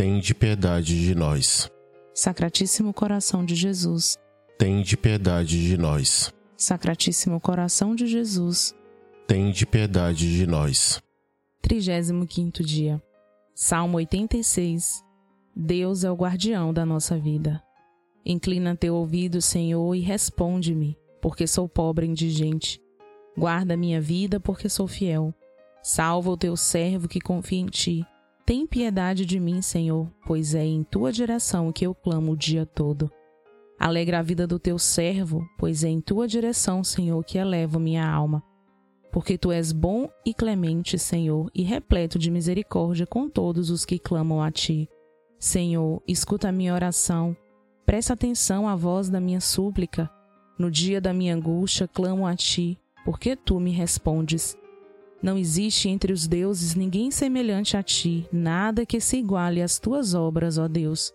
Tende piedade de nós. Sacratíssimo coração de Jesus, Tende piedade de nós. Sacratíssimo coração de Jesus. Tende piedade de nós. 35 dia. Salmo 86. Deus é o guardião da nossa vida. Inclina teu ouvido, Senhor, e responde-me, porque sou pobre e indigente. Guarda minha vida, porque sou fiel. Salva o teu servo que confia em ti. Tem piedade de mim, Senhor, pois é em tua direção que eu clamo o dia todo. Alegra a vida do teu servo, pois é em tua direção, Senhor, que elevo minha alma. Porque tu és bom e clemente, Senhor, e repleto de misericórdia com todos os que clamam a ti. Senhor, escuta a minha oração, presta atenção à voz da minha súplica. No dia da minha angústia, clamo a ti, porque tu me respondes. Não existe entre os deuses ninguém semelhante a ti, nada que se iguale às tuas obras, ó Deus.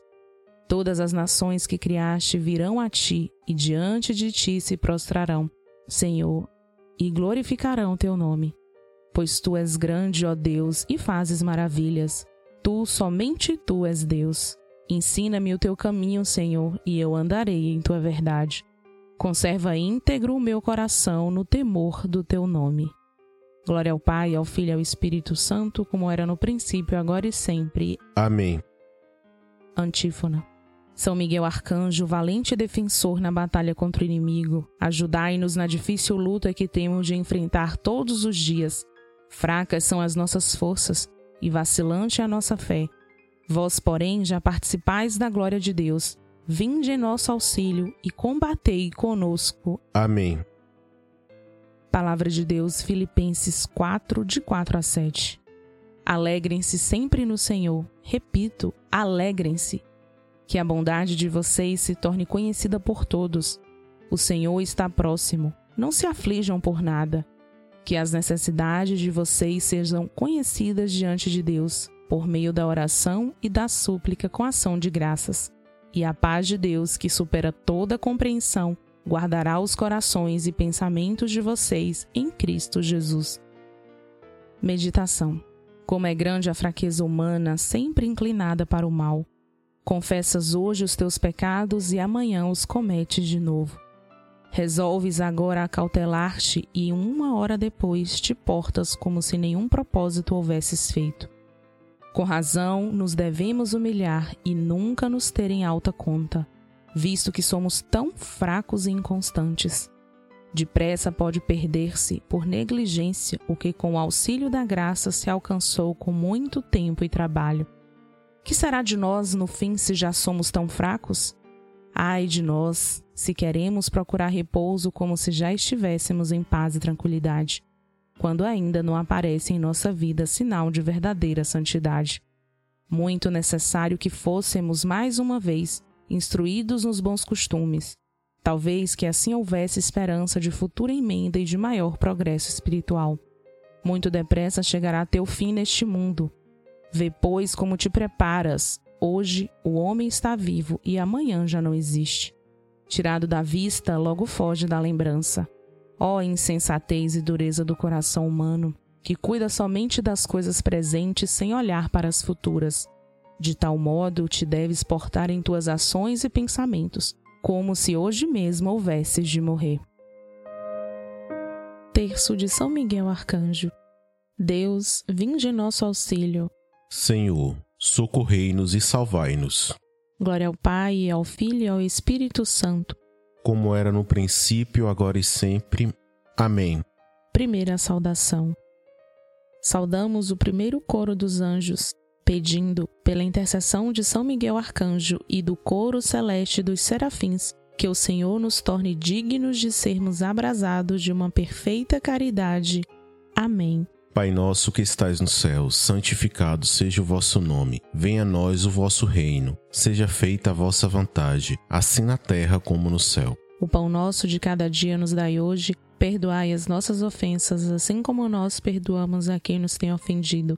Todas as nações que criaste virão a ti e diante de ti se prostrarão, Senhor, e glorificarão teu nome. Pois tu és grande, ó Deus, e fazes maravilhas. Tu, somente tu és Deus. Ensina-me o teu caminho, Senhor, e eu andarei em tua verdade. Conserva íntegro o meu coração no temor do teu nome. Glória ao Pai, ao Filho e ao Espírito Santo, como era no princípio, agora e sempre. Amém. Antífona. São Miguel Arcanjo, valente defensor na batalha contra o inimigo, ajudai-nos na difícil luta que temos de enfrentar todos os dias. Fracas são as nossas forças e vacilante a nossa fé. Vós, porém, já participais da glória de Deus. Vinde em nosso auxílio e combatei conosco. Amém. Palavra de Deus, Filipenses 4, de 4 a 7. Alegrem-se sempre no Senhor. Repito, alegrem-se. Que a bondade de vocês se torne conhecida por todos. O Senhor está próximo. Não se aflijam por nada. Que as necessidades de vocês sejam conhecidas diante de Deus, por meio da oração e da súplica com ação de graças. E a paz de Deus, que supera toda compreensão, guardará os corações e pensamentos de vocês em Cristo Jesus. Meditação. Como é grande a fraqueza humana, sempre inclinada para o mal. Confessas hoje os teus pecados e amanhã os cometes de novo. Resolves agora acautelar-te e uma hora depois te portas como se nenhum propósito houvesses feito. Com razão, nos devemos humilhar e nunca nos ter em alta conta visto que somos tão fracos e inconstantes. Depressa pode perder-se por negligência o que, com o auxílio da graça, se alcançou com muito tempo e trabalho. Que será de nós no fim se já somos tão fracos? Ai de nós, se queremos procurar repouso como se já estivéssemos em paz e tranquilidade, quando ainda não aparece em nossa vida sinal de verdadeira santidade. Muito necessário que fôssemos mais uma vez instruídos nos bons costumes. Talvez que assim houvesse esperança de futura emenda e de maior progresso espiritual. Muito depressa chegará teu fim neste mundo. Vê, pois, como te preparas, Hoje o homem está vivo e amanhã já não existe. Tirado da vista, logo foge da lembrança. Ó oh, insensatez e dureza do coração humano, que cuida somente das coisas presentes sem olhar para as futuras. De tal modo te deves portar em tuas ações e pensamentos, como se hoje mesmo houvesses de morrer. Terço de São Miguel Arcanjo. Deus, vinde nosso auxílio. Senhor, socorrei-nos e salvai-nos. Glória ao Pai, ao Filho e ao Espírito Santo. Como era no princípio, agora e sempre. Amém. Primeira saudação. Saudamos o primeiro coro dos anjos, pedindo, pela intercessão de São Miguel Arcanjo e do coro celeste dos serafins, que o Senhor nos torne dignos de sermos abrasados de uma perfeita caridade. Amém. Pai nosso que estais no céu, santificado seja o vosso nome. Venha a nós o vosso reino. Seja feita a vossa vontade, assim na terra como no céu. O pão nosso de cada dia nos dai hoje. Perdoai as nossas ofensas, assim como nós perdoamos a quem nos tem ofendido.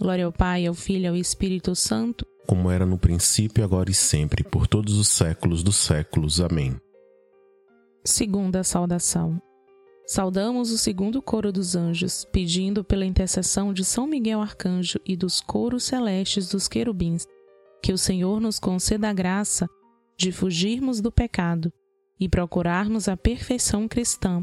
Glória ao Pai, ao Filho e ao Espírito Santo, como era no princípio, agora e sempre, por todos os séculos dos séculos. Amém. Segunda saudação. Saudamos o segundo coro dos anjos, pedindo pela intercessão de São Miguel Arcanjo e dos coros celestes dos querubins, que o Senhor nos conceda a graça de fugirmos do pecado e procurarmos a perfeição cristã.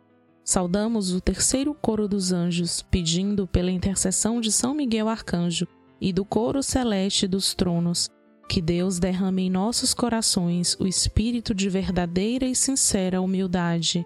Saudamos o terceiro coro dos anjos, pedindo pela intercessão de São Miguel Arcanjo e do coro celeste dos tronos, que Deus derrame em nossos corações o espírito de verdadeira e sincera humildade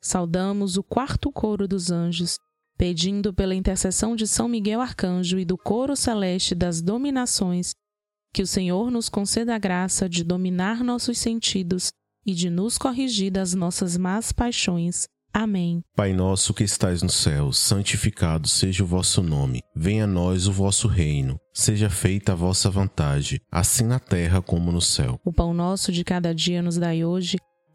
Saudamos o quarto coro dos anjos, pedindo pela intercessão de São Miguel Arcanjo e do coro celeste das dominações, que o Senhor nos conceda a graça de dominar nossos sentidos e de nos corrigir das nossas más paixões Amém. Pai nosso que estais no céu, santificado seja o vosso nome. Venha a nós o vosso reino. Seja feita a vossa vontade, assim na terra como no céu. O pão nosso de cada dia nos dai hoje.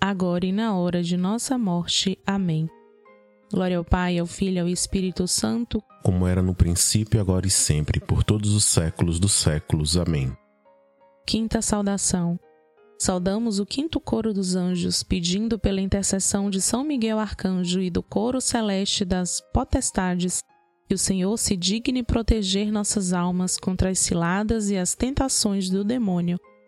agora e na hora de nossa morte. Amém. Glória ao Pai, ao Filho e ao Espírito Santo, como era no princípio, agora e sempre, por todos os séculos dos séculos. Amém. Quinta saudação. Saudamos o quinto coro dos anjos, pedindo pela intercessão de São Miguel Arcanjo e do coro celeste das potestades que o Senhor se digne proteger nossas almas contra as ciladas e as tentações do demônio.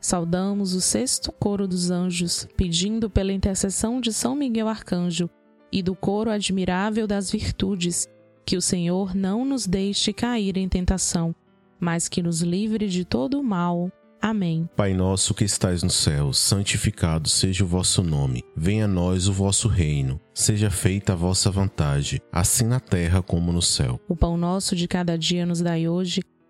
Saudamos o sexto coro dos anjos, pedindo pela intercessão de São Miguel Arcanjo e do coro admirável das virtudes, que o Senhor não nos deixe cair em tentação, mas que nos livre de todo o mal. Amém. Pai nosso que estais no céu, santificado seja o vosso nome. Venha a nós o vosso reino. Seja feita a vossa vontade, assim na terra como no céu. O pão nosso de cada dia nos dai hoje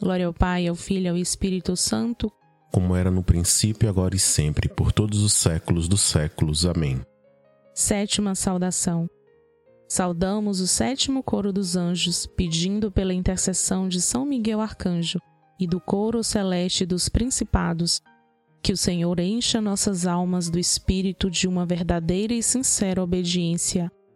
Glória ao Pai, ao Filho e ao Espírito Santo, como era no princípio, agora e sempre, por todos os séculos dos séculos. Amém. Sétima saudação. Saudamos o sétimo coro dos anjos, pedindo pela intercessão de São Miguel Arcanjo e do coro celeste dos principados, que o Senhor encha nossas almas do espírito de uma verdadeira e sincera obediência.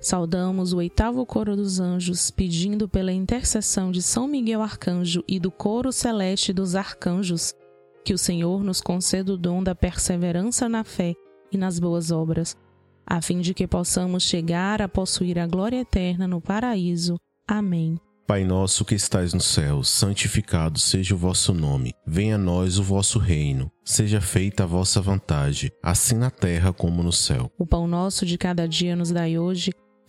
Saudamos o oitavo coro dos anjos, pedindo pela intercessão de São Miguel Arcanjo e do coro celeste dos arcanjos, que o Senhor nos conceda o dom da perseverança na fé e nas boas obras, a fim de que possamos chegar a possuir a glória eterna no paraíso. Amém. Pai nosso que estais no céu, santificado seja o vosso nome. Venha a nós o vosso reino. Seja feita a vossa vontade, assim na terra como no céu. O pão nosso de cada dia nos dai hoje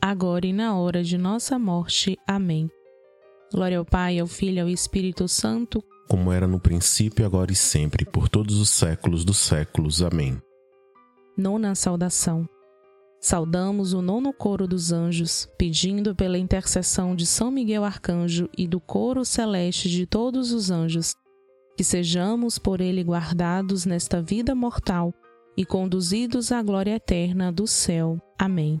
agora e na hora de nossa morte. Amém. Glória ao Pai, ao Filho e ao Espírito Santo, como era no princípio, agora e sempre, por todos os séculos dos séculos. Amém. Nona saudação. Saudamos o nono coro dos anjos, pedindo pela intercessão de São Miguel Arcanjo e do coro celeste de todos os anjos, que sejamos por ele guardados nesta vida mortal e conduzidos à glória eterna do céu. Amém.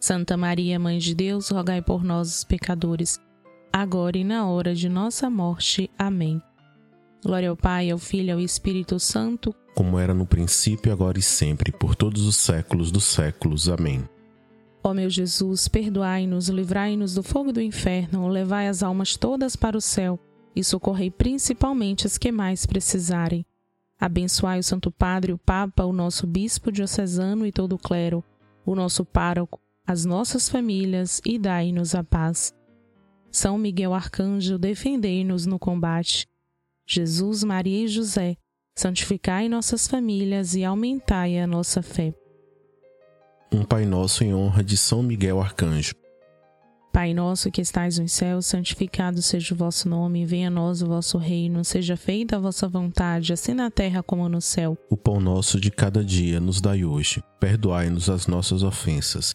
Santa Maria, Mãe de Deus, rogai por nós, os pecadores, agora e na hora de nossa morte. Amém. Glória ao Pai, ao Filho e ao Espírito Santo, como era no princípio, agora e sempre, por todos os séculos dos séculos. Amém. Ó meu Jesus, perdoai-nos, livrai-nos do fogo do inferno, levai as almas todas para o céu e socorrei principalmente as que mais precisarem. Abençoai o Santo Padre, o Papa, o nosso Bispo diocesano e todo o clero, o nosso pároco, as nossas famílias e dai-nos a paz. São Miguel Arcanjo, defendei-nos no combate. Jesus, Maria e José, santificai nossas famílias e aumentai a nossa fé. Um Pai Nosso em honra de São Miguel Arcanjo. Pai nosso que estais nos céus, santificado seja o vosso nome, venha a nós o vosso reino, seja feita a vossa vontade, assim na terra como no céu. O pão nosso de cada dia nos dai hoje. Perdoai-nos as nossas ofensas,